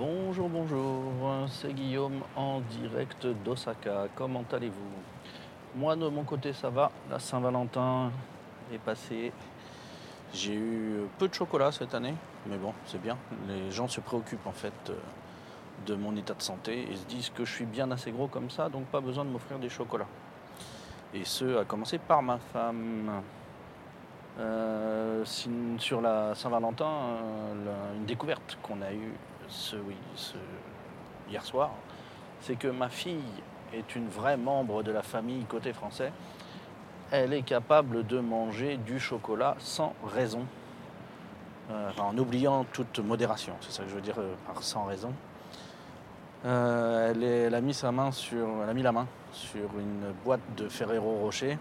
Bonjour, bonjour, c'est Guillaume en direct d'Osaka. Comment allez-vous? Moi de mon côté ça va, la Saint-Valentin est passée. J'ai eu peu de chocolat cette année, mais bon, c'est bien. Les gens se préoccupent en fait euh, de mon état de santé et se disent que je suis bien assez gros comme ça, donc pas besoin de m'offrir des chocolats. Et ce, à commencer par ma femme. Euh, sur la Saint-Valentin, euh, une découverte qu'on a eue ce, oui, ce- hier soir, c'est que ma fille est une vraie membre de la famille côté français. Elle est capable de manger du chocolat sans raison, Euh, en oubliant toute modération. C'est ça que je veux dire euh, par sans raison. Euh, elle, a mis sa main sur, elle a mis la main sur une boîte de Ferrero Rocher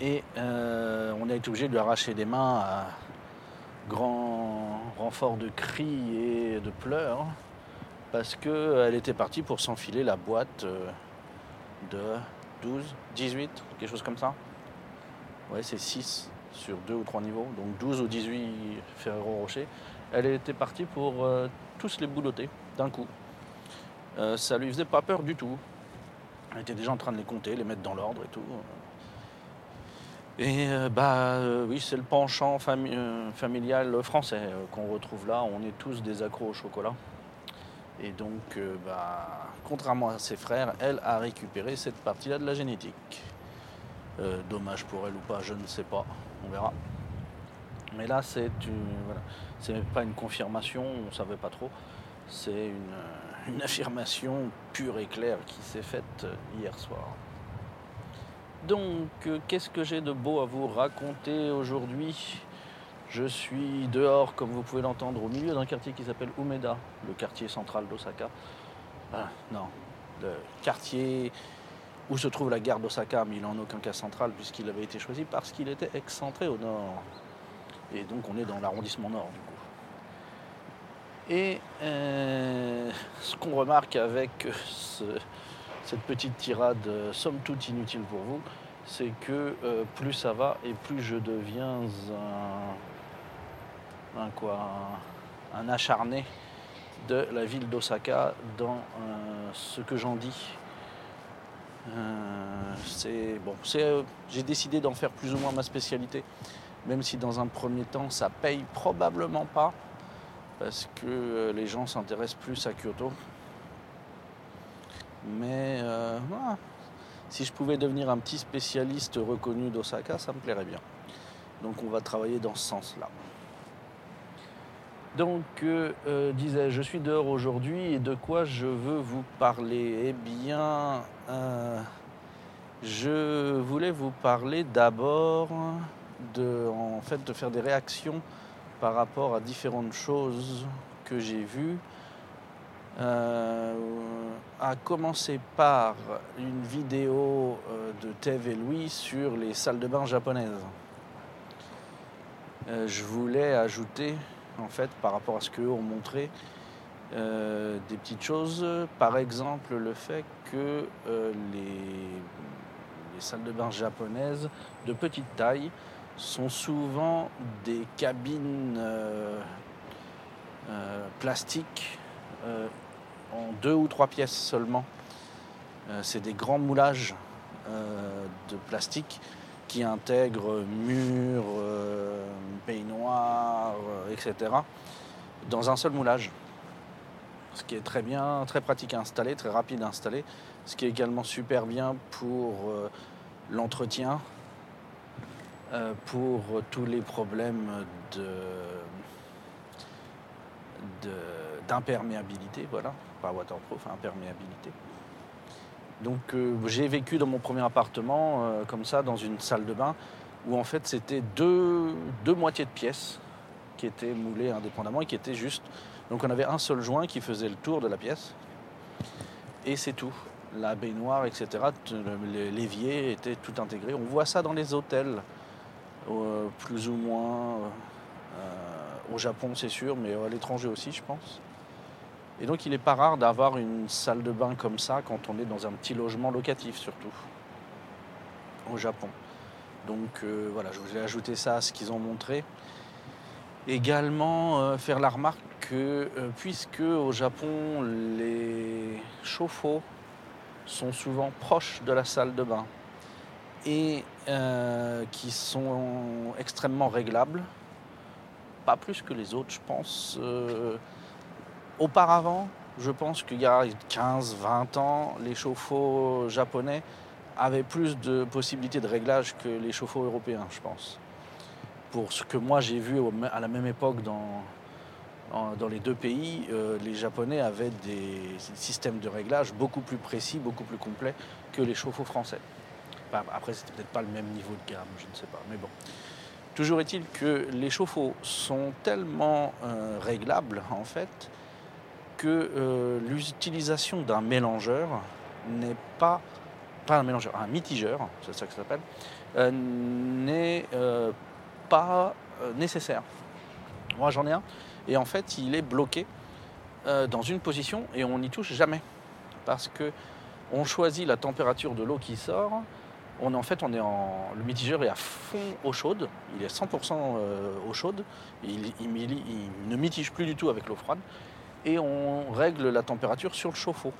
et on a été obligé de lui arracher les mains à grand renfort de cris et de pleurs parce qu'elle était partie pour s'enfiler la boîte euh, de 12, 18, quelque chose comme ça. Ouais, c'est 6 sur 2 ou 3 niveaux, donc 12 ou 18 Ferrero Rocher. Elle était partie pour euh, tous les boulotter d'un coup. Euh, ça lui faisait pas peur du tout. Elle était déjà en train de les compter, les mettre dans l'ordre et tout. Et euh, bah euh, oui, c'est le penchant euh, familial français qu'on retrouve là. On est tous des accros au chocolat. Et donc, bah, contrairement à ses frères, elle a récupéré cette partie-là de la génétique. Dommage pour elle ou pas, je ne sais pas. On verra. Mais là, c'est voilà. pas une confirmation, on savait pas trop. C'est une, affirmation pure et claire qui s'est faite hier soir. Donc, euh, qu'est-ce que j'ai de beau à vous raconter aujourd'hui? Je suis dehors, comme vous pouvez l'entendre, au milieu d'un quartier qui s'appelle Umeda, le quartier central d'Osaka. Ah, non, le quartier où se trouve la gare d'Osaka, mais il n'est en aucun cas central puisqu'il avait été choisi parce qu'il était excentré au nord. Et donc on est dans l'arrondissement nord du coup. Et euh, ce qu'on remarque avec ce, cette petite tirade euh, somme toute inutile pour vous, c'est que euh, plus ça va et plus je deviens un, quoi, un, acharné de la ville d'Osaka dans euh, ce que j'en dis. J'ai décidé d'en faire plus ou moins ma spécialité, même si dans un premier temps ça paye probablement pas, parce que les gens s'intéressent plus à Kyoto. Mais euh, voilà. si je pouvais devenir un petit spécialiste reconnu d'Osaka, ça me plairait bien. Donc on va travailler dans ce sens-là. Donc, euh, euh, disais, je suis dehors aujourd'hui et de quoi je veux vous parler? Eh bien, je voulais vous parler d'abord de, en fait, de faire des réactions par rapport à différentes choses que j'ai vues. Euh, à commencer par une vidéo euh, de Tev et Louis sur les salles de bain japonaises. Euh, je voulais ajouter, en fait, par rapport à ce qu'eux ont montré, euh, des petites choses. Par exemple, le fait que les, les salles de bain japonaises de petite taille sont souvent des cabines plastiques en deux ou trois pièces seulement. Euh, c'est des grands moulages euh, de plastique qui intègrent murs, euh, peignoirs, etc. dans un seul moulage. Ce qui est très bien, très pratique à installer, très rapide à installer. Ce qui est également super bien pour l'entretien, pour tous les problèmes de, de- d'imperméabilité, voilà, pas waterproof, imperméabilité. Donc euh, j'ai vécu dans mon premier appartement euh, comme ça, dans une salle de bain, où en fait c'était deux, deux moitiés de pièces qui étaient moulées indépendamment et qui étaient juste. Donc on avait un seul joint qui faisait le tour de la pièce, et c'est tout. La baignoire, etc., l'évier était tout intégré. On voit ça dans les hôtels, plus ou moins. euh, au Japon, c'est sûr, mais à l'étranger aussi, je pense. Et donc, il n'est pas rare d'avoir une salle de bain comme ça quand on est dans un petit logement locatif, surtout, au Japon. Donc, euh, voilà, je voulais ajouter ça à ce qu'ils ont montré. Également, euh, faire la remarque que puisque au Japon les chauffe-eau sont souvent proches de la salle de bain et qui sont extrêmement réglables, pas plus que les autres, je pense. Auparavant, je pense qu'il y a 15-20 ans, les chauffe-eau japonais avaient plus de possibilités de réglage que les chauffe-eau européens, je pense. Pour ce que moi j'ai vu à la même époque dans, dans les deux pays, euh, les Japonais avaient des systèmes de réglage beaucoup plus précis, beaucoup plus complets que les chauffe-eau français. après, c'était peut-être pas le même niveau de gamme, je ne sais pas, mais bon. Toujours est-il que les chauffe-eau sont tellement euh, réglables, en fait, que euh, l'utilisation d'un mélangeur n'est pas, pas un mélangeur, un mitigeur, c'est ça que ça s'appelle, euh, n'est euh, pas nécessaire. Moi j'en ai un, et en fait il est bloqué dans une position et on n'y touche jamais. Parce que on choisit la température de l'eau qui sort. On en fait, on est en, le mitigeur est à fond eau chaude, il est 100% eau chaude, il, ne mitige plus du tout avec l'eau froide et on règle la température sur le chauffe-eau.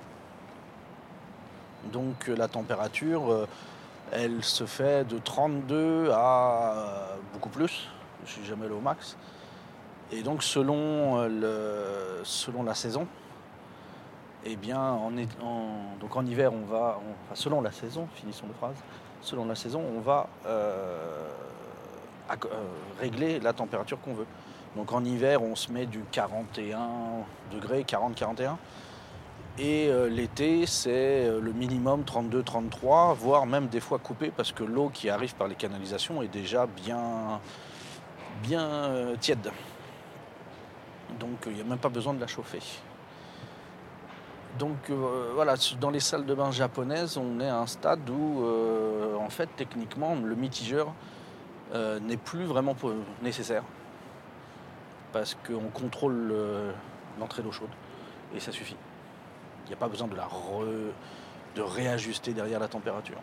Donc euh, la température, euh, elle se fait de 32 à euh, beaucoup plus. Je suis jamais allé au max. Et donc selon, le, selon la saison, eh bien en, donc en hiver on va, selon la saison, finissons de phrase, selon la saison on va régler la température qu'on veut. Donc en hiver, on se met du 41 degrés, 40-41. Et euh, l'été, c'est euh, le minimum 32-33, voire même des fois coupé parce que l'eau qui arrive par les canalisations est déjà bien, bien euh, tiède. Donc il n'y a même pas besoin de la chauffer. Donc voilà, dans les salles de bain japonaises, on est à un stade où, en fait, techniquement, le mitigeur n'est plus vraiment nécessaire parce qu'on contrôle l'entrée d'eau chaude et ça suffit. Il n'y a pas besoin de, la de réajuster derrière la température.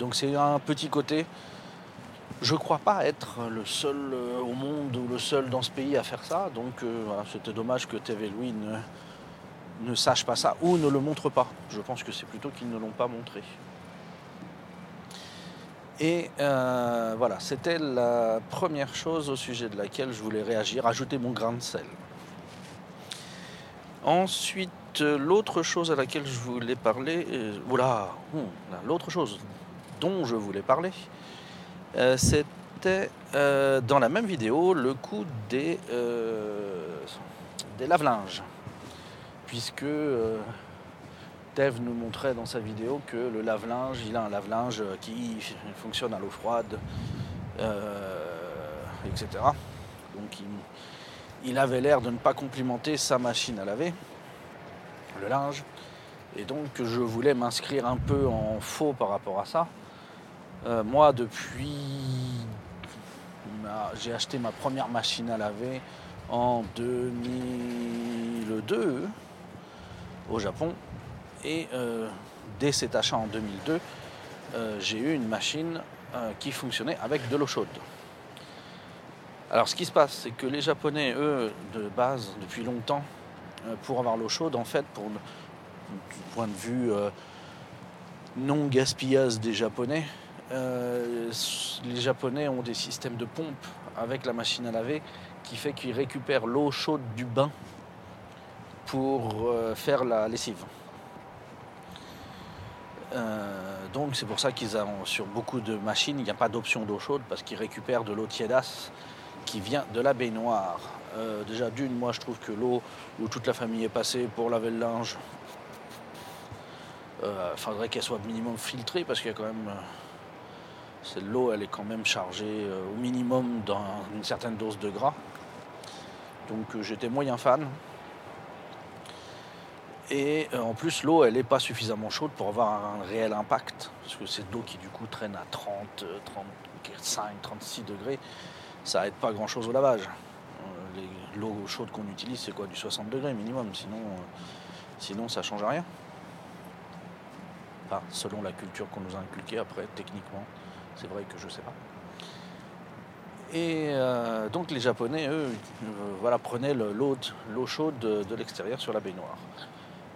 Donc c'est un petit côté. Je ne crois pas être le seul euh, au monde ou le seul dans ce pays à faire ça. Donc euh, c'était dommage que TV Louis ne, ne sache pas ça ou ne le montre pas. Je pense que c'est plutôt qu'ils ne l'ont pas montré. Et euh, voilà, c'était la première chose au sujet de laquelle je voulais réagir, ajouter mon grain de sel. Ensuite, l'autre chose à laquelle je voulais parler, euh, voilà, hmm, l'autre chose dont je voulais parler, euh, c'était dans la même vidéo le coup des, des lave-linges. Puisque Tev nous montrait dans sa vidéo que le lave-linge, il a un lave-linge qui fonctionne à l'eau froide, euh, etc. Donc il, avait l'air de ne pas complimenter sa machine à laver, le linge. Et donc je voulais m'inscrire un peu en faux par rapport à ça. Euh, moi, depuis... J'ai acheté ma première machine à laver en 2002 au Japon. Et euh, dès cet achat en 2002, euh, j'ai eu une machine euh, qui fonctionnait avec de l'eau chaude. Alors ce qui se passe, c'est que les Japonais, eux, de base, depuis longtemps, pour avoir l'eau chaude, en fait, pour du point de vue non gaspillage des Japonais, les Japonais ont des systèmes de pompe avec la machine à laver qui fait qu'ils récupèrent l'eau chaude du bain pour faire la lessive. Euh, donc c'est pour ça qu'ils ont sur beaucoup de machines, il n'y a pas d'option d'eau chaude parce qu'ils récupèrent de l'eau tiédasse qui vient de la baignoire. Euh, déjà d'une, moi je trouve que l'eau où toute la famille est passée pour laver le linge, euh, faudrait qu'elle soit minimum filtrée parce qu'il y a quand même... l'eau elle est quand même chargée au minimum dans une certaine dose de gras. Donc j'étais moyen fan. Et euh, en plus, l'eau, elle n'est pas suffisamment chaude pour avoir un réel impact. Parce que c'est de l'eau qui, du coup, traîne à 30, 35, 36 degrés. Ça aide pas grand-chose au lavage. Euh, l'eau chaude qu'on utilise, c'est quoi Du 60 degrés minimum. Sinon, euh, sinon ça change rien. Enfin, selon la culture qu'on nous a inculquée, après, techniquement, c'est vrai que je sais pas. Et donc les Japonais, eux, voilà, prenaient le- l'eau l'eau chaude de, de l'extérieur sur la baignoire.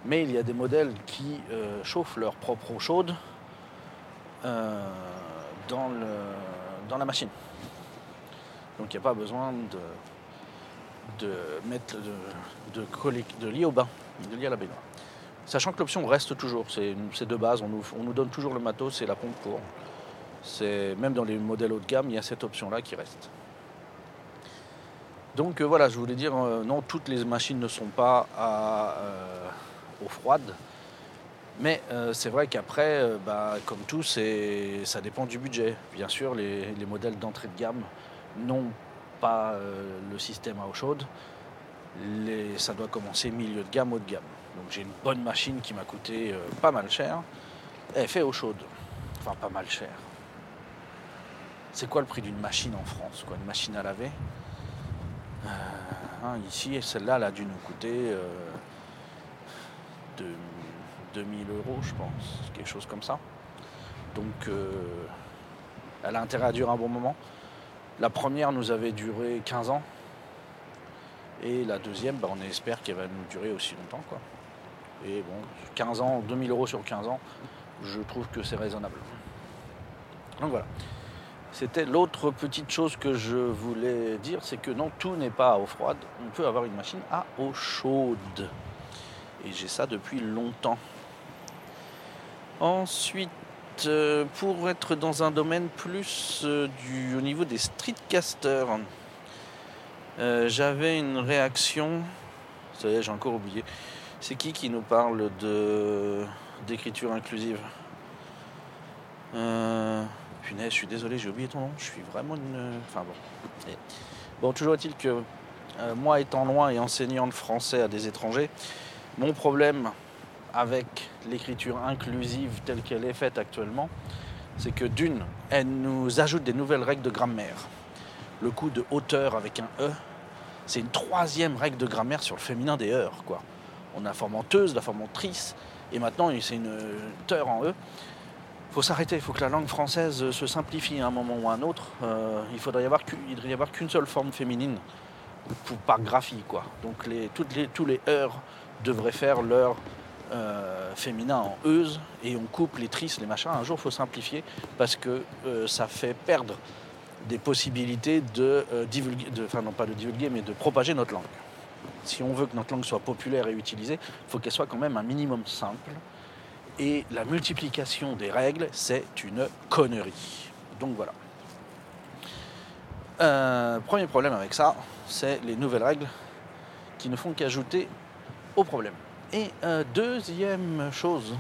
Mais il y a des modèles qui euh, chauffent leur propre eau chaude euh, dans, dans la machine. Donc il n'y a pas besoin de, de mettre de, de, lier au bain, de lier à la baignoire. Sachant que l'option reste toujours, c'est c'est de base, on nous, on nous donne toujours le matos et la pompe pour. C'est même dans les modèles haut de gamme, il y a cette option-là qui reste. Donc euh, voilà, je voulais dire, non, toutes les machines ne sont pas à, eau froide, mais euh, c'est vrai qu'après, euh, bah, comme tout, ça dépend du budget. Bien sûr, les, les modèles d'entrée de gamme n'ont pas euh, le système à eau chaude. Les- ça doit commencer milieu de gamme, haut de gamme. Donc j'ai une bonne machine qui m'a coûté pas mal cher. Elle fait eau chaude. Enfin, pas mal cher. C'est quoi le prix d'une machine en France quoi, Une machine à laver? Hein, Ici, celle-là, elle a dû nous coûter 2000 euros, je pense. Quelque chose comme ça. Donc, euh, elle a intérêt à durer un bon moment. La première nous avait duré 15 ans. Et la deuxième, bah, on espère qu'elle va nous durer aussi longtemps. Et bon, 15 ans, 2000 euros sur 15 ans, je trouve que c'est raisonnable. Donc voilà. C'était l'autre petite chose que je voulais dire, c'est que non, tout n'est pas à eau froide. On peut avoir une machine à eau chaude. Et j'ai ça depuis longtemps. Ensuite, euh, pour être dans un domaine plus euh, du, au niveau des streetcasters, euh, j'avais une réaction. Ça y est, j'ai encore oublié. C'est qui qui nous parle de d'écriture inclusive? Punaise, je suis désolé, j'ai oublié ton nom. Je suis vraiment une. Enfin bon. Bon, toujours est-il que moi, étant loin et enseignant le français à des étrangers, mon problème avec l'écriture inclusive telle qu'elle est faite actuellement, c'est que d'une, elle nous ajoute des nouvelles règles de grammaire. Le coup de hauteur avec un E, c'est une troisième règle de grammaire sur le féminin des heures. Quoi. On a la forme menteuse, la forme et maintenant c'est une teur en E. Faut s'arrêter, il faut que la langue française se simplifie à un moment ou à un autre. Euh, il faudrait y avoir qu'une- seule forme féminine pour, par graphie. Quoi. Donc tous les heures devraient faire leur euh, féminin en euse et on coupe les tristes, les machins. Un jour, il faut simplifier parce que euh, ça fait perdre des possibilités de euh, divulguer, enfin non pas de divulguer, mais de propager notre langue. Si on veut que notre langue soit populaire et utilisée, il faut qu'elle soit quand même un minimum simple. Et la multiplication des règles, c'est une connerie. Donc voilà. Premier problème avec ça, c'est les nouvelles règles qui ne font qu'ajouter au problème. Et euh, deuxième chose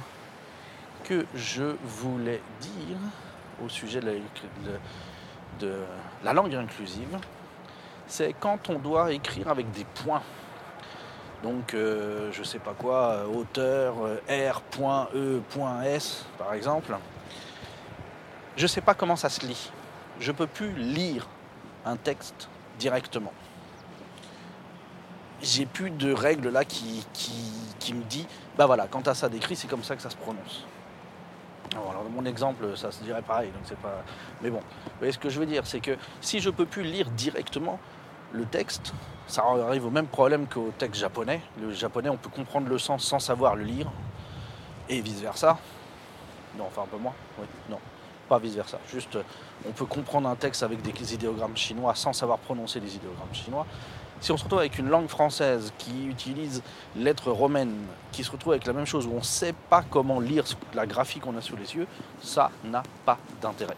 que je voulais dire au sujet de la, de- la langue inclusive, c'est quand on doit écrire avec des points. Donc, euh, je sais pas quoi, euh, auteur, R.E.S, par exemple. Je sais pas comment ça se lit. Je peux plus lire un texte directement. J'ai plus de règles là qui, qui, qui me dit, bah voilà, quand tu as ça décrit, c'est comme ça que ça se prononce. Alors, mon exemple, ça se dirait pareil, donc c'est pas. Mais bon, vous voyez ce que je veux dire, c'est que si je peux plus lire directement le texte, ça arrive au même problème qu'au texte japonais. Le japonais, on peut comprendre le sens sans savoir le lire, et vice versa. Non, enfin un peu moins. Oui, non, pas vice versa. Juste, on peut comprendre un texte avec des idéogrammes chinois sans savoir prononcer les idéogrammes chinois. Si on se retrouve avec une langue française qui utilise lettres romaines, qui se retrouve avec la même chose où on ne sait pas comment lire la graphie qu'on a sous les yeux, ça n'a pas d'intérêt.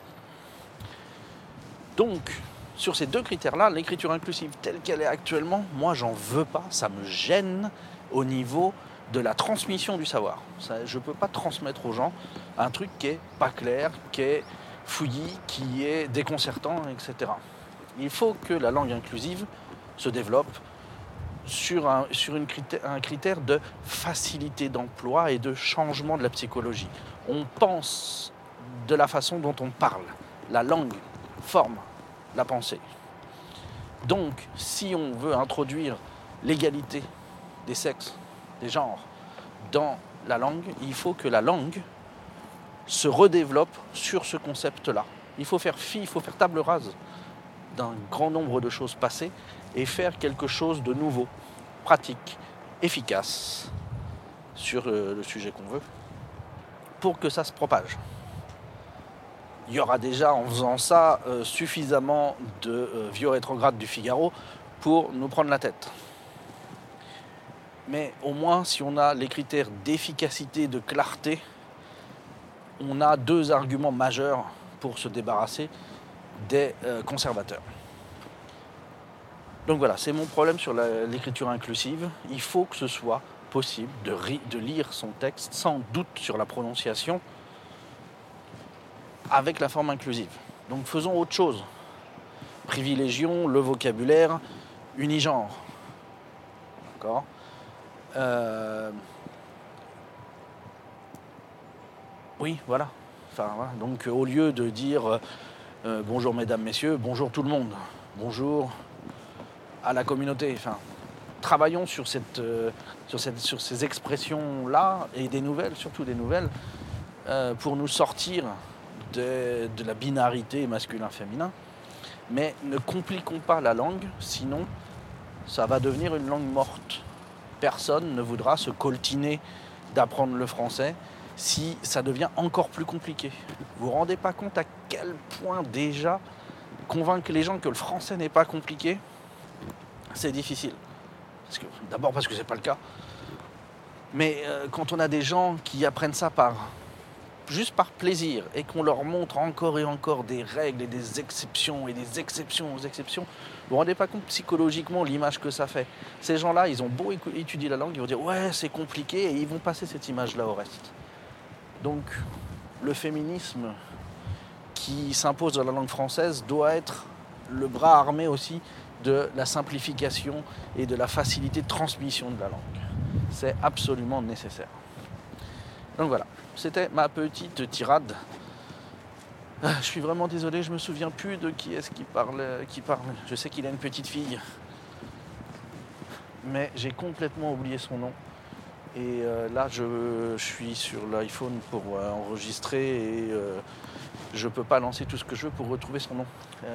Donc, sur ces deux critères-là, l'écriture inclusive telle qu'elle est actuellement, moi j'en veux pas, ça me gêne au niveau de la transmission du savoir. Je ne peux pas transmettre aux gens un truc qui est pas clair, qui est fouillis, qui est déconcertant, etc. Il faut que la langue inclusive se développe sur, un, critère, critère de facilité d'emploi et de changement de la psychologie. On pense de la façon dont on parle. La langue forme la pensée. Donc, si on veut introduire l'égalité des sexes, des genres dans la langue, il faut que la langue se redéveloppe sur ce concept-là. Il faut faire fi, il faut faire table rase d'un grand nombre de choses passées et faire quelque chose de nouveau, pratique, efficace sur euh, le sujet qu'on veut, pour que ça se propage. Il y aura déjà en faisant ça euh, suffisamment de euh, vieux rétrogrades du Figaro pour nous prendre la tête. Mais au moins, si on a les critères d'efficacité, de clarté, on a deux arguments majeurs pour se débarrasser des euh, conservateurs. Donc voilà, c'est mon problème sur l'écriture inclusive. Il faut que ce soit possible de, lire son texte sans doute sur la prononciation avec la forme inclusive. Donc faisons autre chose. Privilégions le vocabulaire unigenre. D'accord? Euh, Oui, voilà. Enfin, Donc au lieu de dire euh, bonjour mesdames, messieurs, bonjour tout le monde, bonjour à la communauté. Enfin, travaillons sur, euh, ces expressions-là et des nouvelles, surtout des nouvelles, pour nous sortir de, de la binarité masculin-féminin. Mais ne compliquons pas la langue, sinon ça va devenir une langue morte. Personne ne voudra se coltiner d'apprendre le français si ça devient encore plus compliqué. Vous vous rendez pas compte à quel point déjà convaincre les gens que le français n'est pas compliqué, c'est difficile. D'abord parce que c'est pas le cas. Mais euh, quand on a des gens qui apprennent ça par juste par plaisir et qu'on leur montre encore et encore des règles et des exceptions et des exceptions aux exceptions, vous vous rendez pas compte psychologiquement l'image que ça fait. Ces gens-là, ils ont beau étudier la langue, ils vont dire ouais c'est compliqué et ils vont passer cette image-là au reste. Donc le féminisme qui s'impose dans la langue française doit être le bras armé aussi de la simplification et de la facilité de transmission de la langue. C'est absolument nécessaire. Donc voilà, c'était ma petite tirade. Ah, je suis vraiment désolé, je me souviens plus de qui est-ce qui parle, qui parle. Je sais qu'il a une petite fille, mais j'ai complètement oublié son nom. Et euh, là, je, suis sur l'iPhone pour euh, enregistrer et euh, je ne peux pas lancer tout ce que je veux pour retrouver son nom.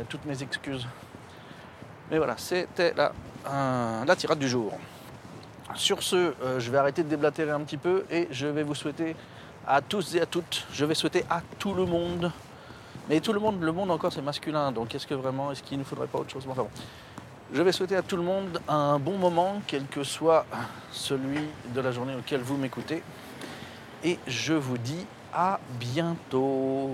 toutes mes excuses. Mais voilà, c'était la, tirade du jour. Sur ce, je vais arrêter de déblatérer un petit peu et je vais vous souhaiter à tous et à toutes, je vais souhaiter à tout le monde, mais tout le monde, le monde encore c'est masculin, donc est-ce que vraiment, est-ce qu'il ne faudrait pas autre chose? Enfin, bon. Je vais souhaiter à tout le monde un bon moment, quel que soit celui de la journée auquel vous m'écoutez. Et je vous dis à bientôt.